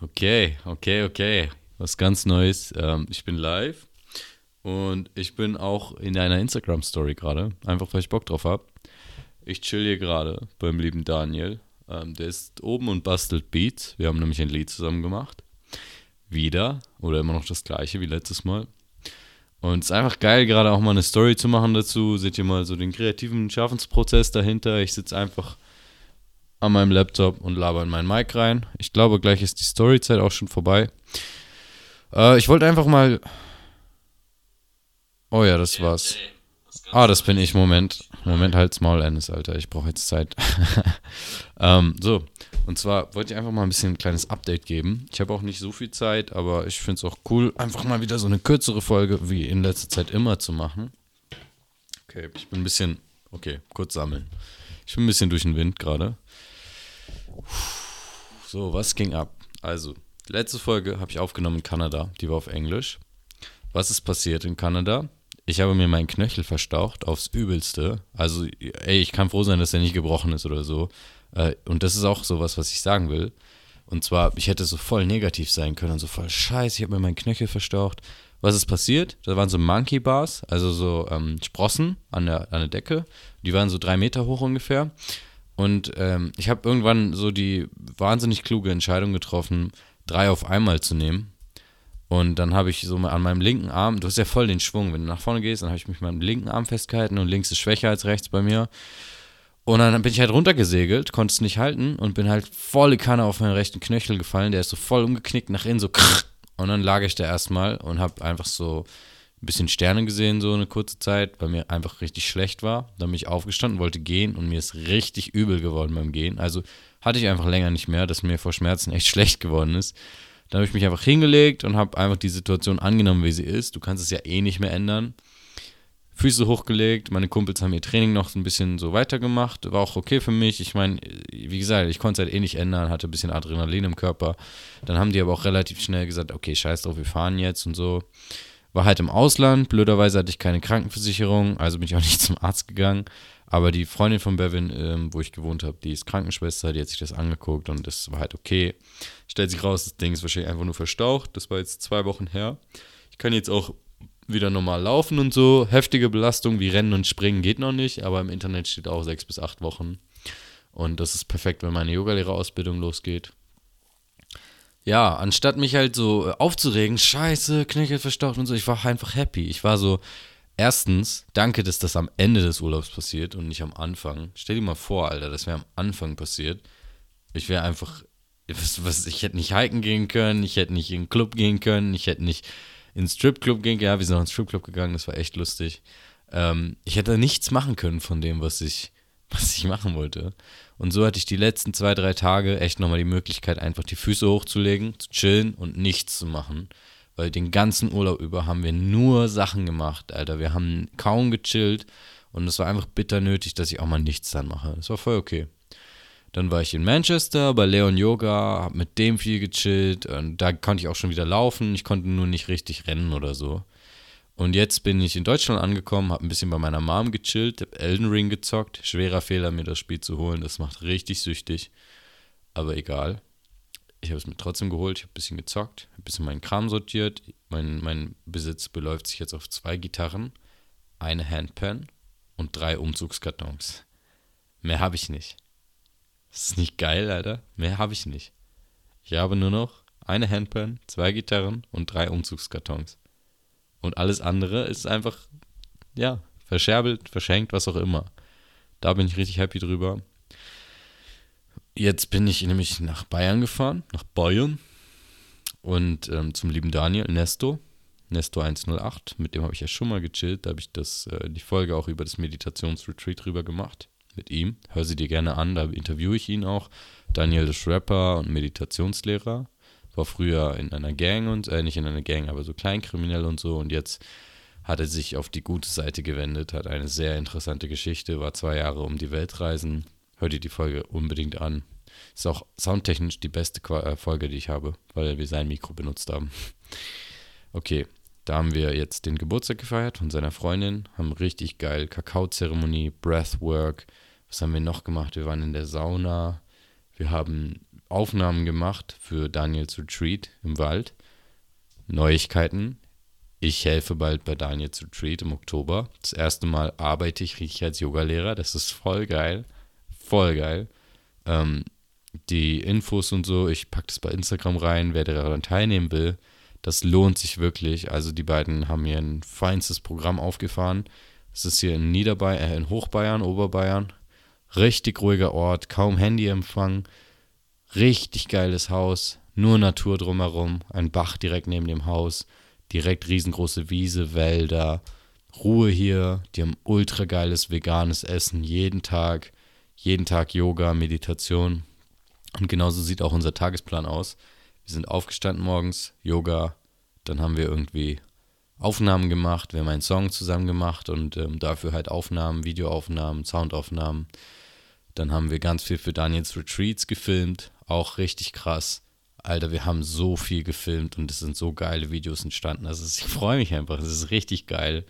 Okay, okay, okay. Was ganz Neues. Ähm, ich bin live und ich bin auch in einer Instagram-Story gerade. Einfach, weil ich Bock drauf habe. Ich chill hier gerade beim lieben Daniel. Ähm, der ist oben und bastelt Beats. Wir haben nämlich ein Lied zusammen gemacht. Wieder. Oder immer noch das gleiche wie letztes Mal. Und es ist einfach geil, gerade auch mal eine Story zu machen dazu. Seht ihr mal so den kreativen Schaffensprozess dahinter. Ich sitze einfach an meinem Laptop und laber in meinen Mic rein. Ich glaube, gleich ist die Storyzeit auch schon vorbei. Äh, ich wollte einfach mal. Oh ja, das war's. Ah, das bin ich. Moment. Moment, halt's Maul, Ennis, Alter. Ich brauche jetzt Zeit. ähm, so. Und zwar wollte ich einfach mal ein bisschen ein kleines Update geben. Ich habe auch nicht so viel Zeit, aber ich finde es auch cool, einfach mal wieder so eine kürzere Folge wie in letzter Zeit immer zu machen. Okay, ich bin ein bisschen. Okay, kurz sammeln. Ich bin ein bisschen durch den Wind gerade. So, was ging ab? Also, letzte Folge habe ich aufgenommen in Kanada. Die war auf Englisch. Was ist passiert in Kanada? Ich habe mir meinen Knöchel verstaucht aufs Übelste. Also, ey, ich kann froh sein, dass er nicht gebrochen ist oder so. Äh, und das ist auch sowas, was ich sagen will. Und zwar, ich hätte so voll negativ sein können und so voll scheiße, ich habe mir meinen Knöchel verstaucht. Was ist passiert? Da waren so Monkey Bars, also so ähm, Sprossen an der, an der Decke. Die waren so drei Meter hoch ungefähr. Und ähm, ich habe irgendwann so die wahnsinnig kluge Entscheidung getroffen, drei auf einmal zu nehmen. Und dann habe ich so an meinem linken Arm, du hast ja voll den Schwung, wenn du nach vorne gehst, dann habe ich mich mit meinem linken Arm festgehalten und links ist schwächer als rechts bei mir. Und dann bin ich halt runtergesegelt, konnte es nicht halten und bin halt volle Kanne auf meinen rechten Knöchel gefallen. Der ist so voll umgeknickt nach innen, so krrr. Und dann lag ich da erstmal und habe einfach so ein bisschen Sterne gesehen, so eine kurze Zeit, weil mir einfach richtig schlecht war. Dann bin ich aufgestanden, wollte gehen und mir ist richtig übel geworden beim Gehen. Also hatte ich einfach länger nicht mehr, dass mir vor Schmerzen echt schlecht geworden ist. Dann habe ich mich einfach hingelegt und habe einfach die Situation angenommen, wie sie ist. Du kannst es ja eh nicht mehr ändern. Füße hochgelegt, meine Kumpels haben ihr Training noch ein bisschen so weitergemacht, war auch okay für mich. Ich meine, wie gesagt, ich konnte es halt eh nicht ändern, hatte ein bisschen Adrenalin im Körper. Dann haben die aber auch relativ schnell gesagt, okay, scheiß drauf, wir fahren jetzt und so. War halt im Ausland, blöderweise hatte ich keine Krankenversicherung, also bin ich auch nicht zum Arzt gegangen. Aber die Freundin von Bevin, ähm, wo ich gewohnt habe, die ist Krankenschwester, die hat sich das angeguckt und das war halt okay. Stellt sich raus, das Ding ist wahrscheinlich einfach nur verstaucht. Das war jetzt zwei Wochen her. Ich kann jetzt auch wieder normal laufen und so. Heftige Belastung wie Rennen und Springen geht noch nicht, aber im Internet steht auch sechs bis acht Wochen. Und das ist perfekt, wenn meine Yogalehrerausbildung losgeht ja, anstatt mich halt so äh, aufzuregen, scheiße, Knöchel verstaucht und so, ich war einfach happy. Ich war so, erstens, danke, dass das am Ende des Urlaubs passiert und nicht am Anfang. Stell dir mal vor, Alter, das wäre am Anfang passiert. Ich wäre einfach, was, was, ich hätte nicht hiken gehen können, ich hätte nicht in den Club gehen können, ich hätte nicht ins Stripclub gehen können. Ja, wir sind auch ins Stripclub gegangen, das war echt lustig. Ähm, ich hätte nichts machen können von dem, was ich, was ich machen wollte. Und so hatte ich die letzten zwei, drei Tage echt nochmal die Möglichkeit, einfach die Füße hochzulegen, zu chillen und nichts zu machen. Weil den ganzen Urlaub über haben wir nur Sachen gemacht, Alter. Wir haben kaum gechillt und es war einfach bitter nötig, dass ich auch mal nichts dann mache. Das war voll okay. Dann war ich in Manchester bei Leon Yoga, hab mit dem viel gechillt und da konnte ich auch schon wieder laufen. Ich konnte nur nicht richtig rennen oder so. Und jetzt bin ich in Deutschland angekommen, habe ein bisschen bei meiner Mom gechillt, habe Elden Ring gezockt. Schwerer Fehler, mir das Spiel zu holen. Das macht richtig süchtig. Aber egal. Ich habe es mir trotzdem geholt. Ich habe ein bisschen gezockt, ein bisschen meinen Kram sortiert. Mein, mein Besitz beläuft sich jetzt auf zwei Gitarren, eine Handpan und drei Umzugskartons. Mehr habe ich nicht. Das ist nicht geil, Alter. Mehr habe ich nicht. Ich habe nur noch eine Handpan, zwei Gitarren und drei Umzugskartons. Und alles andere ist einfach, ja, verscherbelt, verschenkt, was auch immer. Da bin ich richtig happy drüber. Jetzt bin ich nämlich nach Bayern gefahren, nach Bayern. Und ähm, zum lieben Daniel, Nesto, Nesto 108, mit dem habe ich ja schon mal gechillt. Da habe ich das, äh, die Folge auch über das Meditationsretreat drüber gemacht. Mit ihm. Hör sie dir gerne an, da interviewe ich ihn auch. Daniel ist Rapper und Meditationslehrer war früher in einer Gang und, äh, nicht in einer Gang, aber so kleinkriminell und so und jetzt hat er sich auf die gute Seite gewendet, hat eine sehr interessante Geschichte, war zwei Jahre um die Welt reisen. Hör dir die Folge unbedingt an. Ist auch soundtechnisch die beste äh, Folge, die ich habe, weil wir sein Mikro benutzt haben. Okay, da haben wir jetzt den Geburtstag gefeiert von seiner Freundin, haben richtig geil Kakaozeremonie, Breathwork. Was haben wir noch gemacht? Wir waren in der Sauna. Wir haben Aufnahmen gemacht für Daniels Retreat im Wald. Neuigkeiten. Ich helfe bald bei Daniels Retreat im Oktober. Das erste Mal arbeite ich richtig als Yogalehrer. Das ist voll geil. Voll geil. Ähm, die Infos und so, ich packe das bei Instagram rein, wer daran teilnehmen will. Das lohnt sich wirklich. Also die beiden haben hier ein feinstes Programm aufgefahren. Es ist hier in Niederbayern, äh, in Hochbayern, Oberbayern. Richtig ruhiger Ort, kaum Handyempfang. Richtig geiles Haus, nur Natur drumherum, ein Bach direkt neben dem Haus, direkt riesengroße Wiese, Wälder, Ruhe hier, die haben ultra geiles veganes Essen jeden Tag, jeden Tag Yoga, Meditation. Und genauso sieht auch unser Tagesplan aus. Wir sind aufgestanden morgens, Yoga, dann haben wir irgendwie Aufnahmen gemacht, wir haben einen Song zusammen gemacht und ähm, dafür halt Aufnahmen, Videoaufnahmen, Soundaufnahmen. Dann haben wir ganz viel für Daniels Retreats gefilmt, auch richtig krass. Alter, wir haben so viel gefilmt und es sind so geile Videos entstanden. Also ich freue mich einfach, es ist richtig geil.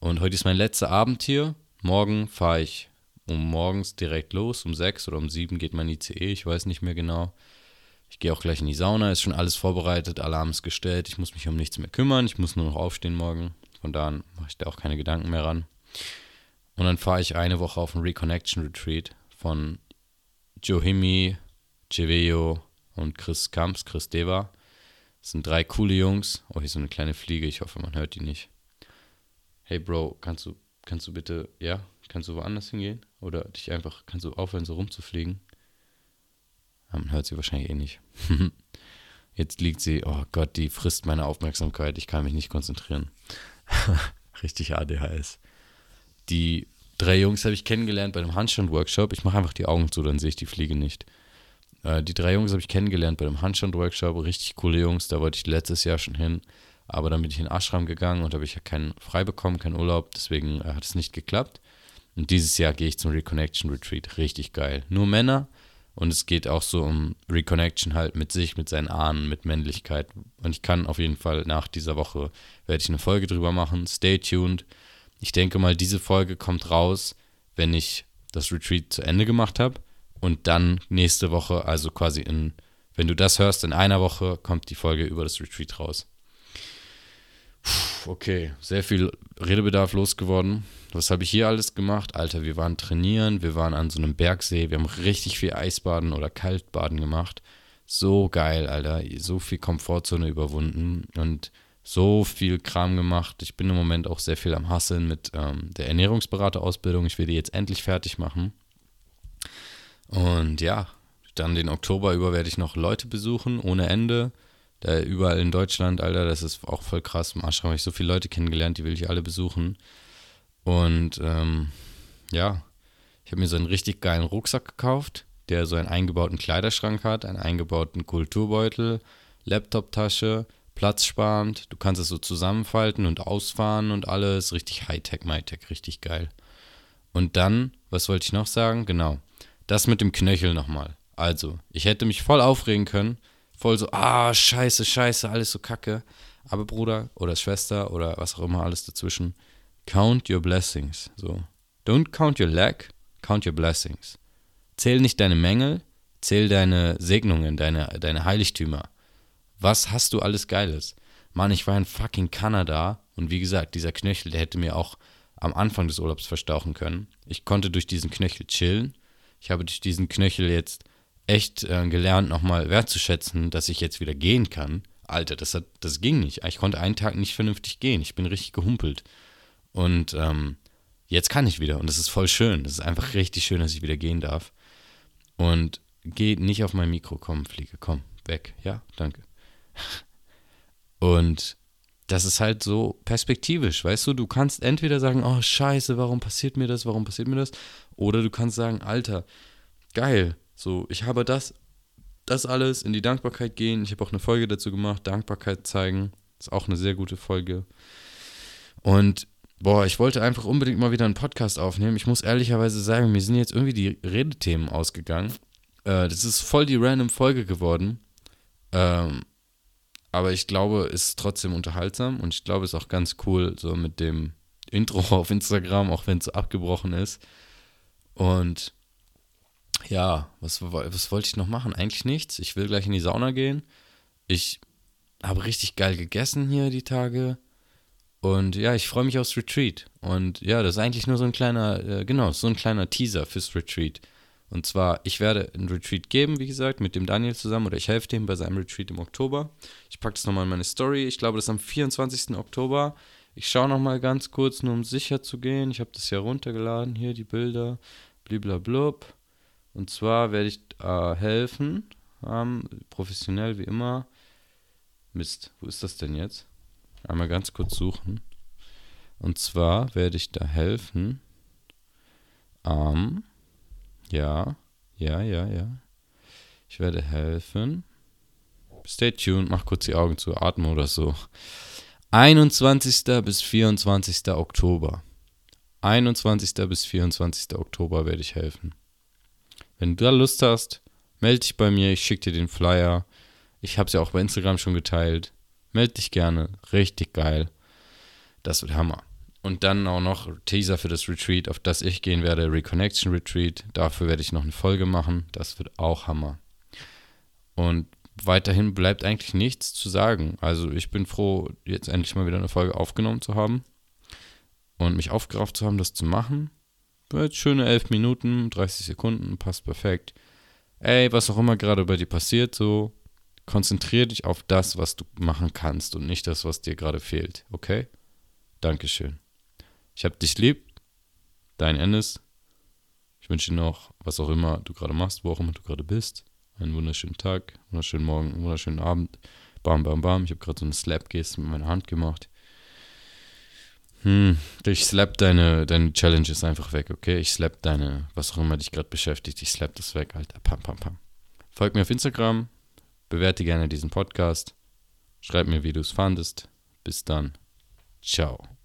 Und heute ist mein letzter Abend hier. Morgen fahre ich um morgens direkt los, um sechs oder um sieben geht mein ICE, ich weiß nicht mehr genau. Ich gehe auch gleich in die Sauna, ist schon alles vorbereitet, Alarm ist gestellt, ich muss mich um nichts mehr kümmern, ich muss nur noch aufstehen morgen. Von da an mache ich da auch keine Gedanken mehr ran. Und dann fahre ich eine Woche auf ein Reconnection Retreat von Johimi, Cheveo und Chris Kamps, Chris Deva. Das sind drei coole Jungs. Oh, hier ist so eine kleine Fliege, ich hoffe, man hört die nicht. Hey Bro, kannst du, kannst du bitte, ja, kannst du woanders hingehen? Oder dich einfach, kannst du aufhören, so rumzufliegen? Man hört sie wahrscheinlich eh nicht. Jetzt liegt sie, oh Gott, die frisst meine Aufmerksamkeit. Ich kann mich nicht konzentrieren. Richtig ADHS. Die drei Jungs habe ich kennengelernt bei einem Handstand-Workshop. Ich mache einfach die Augen zu, dann sehe ich die Fliege nicht. Äh, die drei Jungs habe ich kennengelernt bei einem Handstand-Workshop. Richtig coole Jungs, da wollte ich letztes Jahr schon hin. Aber dann bin ich in Ashram gegangen und habe ich ja keinen frei bekommen, keinen Urlaub. Deswegen äh, hat es nicht geklappt. Und dieses Jahr gehe ich zum Reconnection Retreat. Richtig geil. Nur Männer und es geht auch so um Reconnection halt mit sich, mit seinen Ahnen, mit Männlichkeit. Und ich kann auf jeden Fall nach dieser Woche, werde ich eine Folge drüber machen. Stay tuned. Ich denke mal, diese Folge kommt raus, wenn ich das Retreat zu Ende gemacht habe. Und dann nächste Woche, also quasi in, wenn du das hörst, in einer Woche kommt die Folge über das Retreat raus. Puh, okay, sehr viel Redebedarf losgeworden. Was habe ich hier alles gemacht? Alter, wir waren trainieren, wir waren an so einem Bergsee, wir haben richtig viel Eisbaden oder Kaltbaden gemacht. So geil, Alter. So viel Komfortzone überwunden und so viel Kram gemacht. Ich bin im Moment auch sehr viel am Hasseln mit ähm, der Ernährungsberaterausbildung. Ich will die jetzt endlich fertig machen. Und ja, dann den Oktober über werde ich noch Leute besuchen, ohne Ende. Da überall in Deutschland, Alter, das ist auch voll krass. Im Ashram habe ich so viele Leute kennengelernt, die will ich alle besuchen. Und ähm, ja, ich habe mir so einen richtig geilen Rucksack gekauft, der so einen eingebauten Kleiderschrank hat, einen eingebauten Kulturbeutel, Laptoptasche, platzsparend. Du kannst es so zusammenfalten und ausfahren und alles. Richtig Hightech, MyTech, richtig geil. Und dann, was wollte ich noch sagen? Genau, das mit dem Knöchel nochmal. Also, ich hätte mich voll aufregen können, voll so, ah, scheiße, scheiße, alles so kacke. Aber Bruder oder Schwester oder was auch immer alles dazwischen, Count your blessings. So. Don't count your lack, count your blessings. Zähl nicht deine Mängel, zähl deine Segnungen, deine, deine Heiligtümer. Was hast du alles Geiles? Mann, ich war in fucking Kanada und wie gesagt, dieser Knöchel, der hätte mir auch am Anfang des Urlaubs verstauchen können. Ich konnte durch diesen Knöchel chillen. Ich habe durch diesen Knöchel jetzt echt äh, gelernt, nochmal wertzuschätzen, dass ich jetzt wieder gehen kann. Alter, das, hat, das ging nicht. Ich konnte einen Tag nicht vernünftig gehen. Ich bin richtig gehumpelt. Und ähm, jetzt kann ich wieder und das ist voll schön. Das ist einfach richtig schön, dass ich wieder gehen darf. Und geh nicht auf mein Mikro, komm, Fliege, komm, weg. Ja, danke. Und das ist halt so perspektivisch, weißt du? Du kannst entweder sagen, oh Scheiße, warum passiert mir das, warum passiert mir das? Oder du kannst sagen, Alter, geil, so, ich habe das, das alles in die Dankbarkeit gehen. Ich habe auch eine Folge dazu gemacht, Dankbarkeit zeigen. Ist auch eine sehr gute Folge. Und Boah, ich wollte einfach unbedingt mal wieder einen Podcast aufnehmen. Ich muss ehrlicherweise sagen, mir sind jetzt irgendwie die Redethemen ausgegangen. Äh, das ist voll die random Folge geworden. Ähm, aber ich glaube, es ist trotzdem unterhaltsam und ich glaube, es ist auch ganz cool, so mit dem Intro auf Instagram, auch wenn es so abgebrochen ist. Und ja, was, was wollte ich noch machen? Eigentlich nichts. Ich will gleich in die Sauna gehen. Ich habe richtig geil gegessen hier die Tage. Und ja, ich freue mich aufs Retreat. Und ja, das ist eigentlich nur so ein kleiner, äh, genau, so ein kleiner Teaser fürs Retreat. Und zwar, ich werde ein Retreat geben, wie gesagt, mit dem Daniel zusammen oder ich helfe dem bei seinem Retreat im Oktober. Ich packe das nochmal in meine Story. Ich glaube, das ist am 24. Oktober. Ich schaue nochmal ganz kurz, nur um sicher zu gehen. Ich habe das ja runtergeladen, hier die Bilder, bliblablub. Und zwar werde ich äh, helfen, ähm, professionell wie immer. Mist, wo ist das denn jetzt? Einmal ganz kurz suchen. Und zwar werde ich da helfen am, ja, ja, ja, ja. Ich werde helfen. Stay tuned, mach kurz die Augen zu, atme oder so. 21. bis 24. Oktober. 21. bis 24. Oktober werde ich helfen. Wenn du da Lust hast, melde dich bei mir, ich schicke dir den Flyer. Ich habe es ja auch bei Instagram schon geteilt. Melde dich gerne. Richtig geil. Das wird Hammer. Und dann auch noch Teaser für das Retreat, auf das ich gehen werde, Reconnection Retreat. Dafür werde ich noch eine Folge machen. Das wird auch Hammer. Und weiterhin bleibt eigentlich nichts zu sagen. Also ich bin froh, jetzt endlich mal wieder eine Folge aufgenommen zu haben und mich aufgerafft zu haben, das zu machen. Schöne 11 Minuten, 30 Sekunden, passt perfekt. Ey, was auch immer gerade bei dir passiert, so konzentriere dich auf das, was du machen kannst und nicht das, was dir gerade fehlt, okay? Dankeschön. Ich hab dich lieb. Dein Ennis. Ich wünsche dir noch, was auch immer du gerade machst, wo auch immer du gerade bist. Einen wunderschönen Tag, wunderschönen Morgen, wunderschönen Abend. Bam, bam, bam. Ich habe gerade so eine Slap-Geste mit meiner Hand gemacht. Hm, ich slap deine, deine Challenges einfach weg, okay? Ich slap deine, was auch immer dich gerade beschäftigt, ich slap das weg, Alter. Pam, pam, pam. Folgt mir auf Instagram, bewerte gerne diesen Podcast, schreib mir, wie du es fandest. Bis dann. Ciao.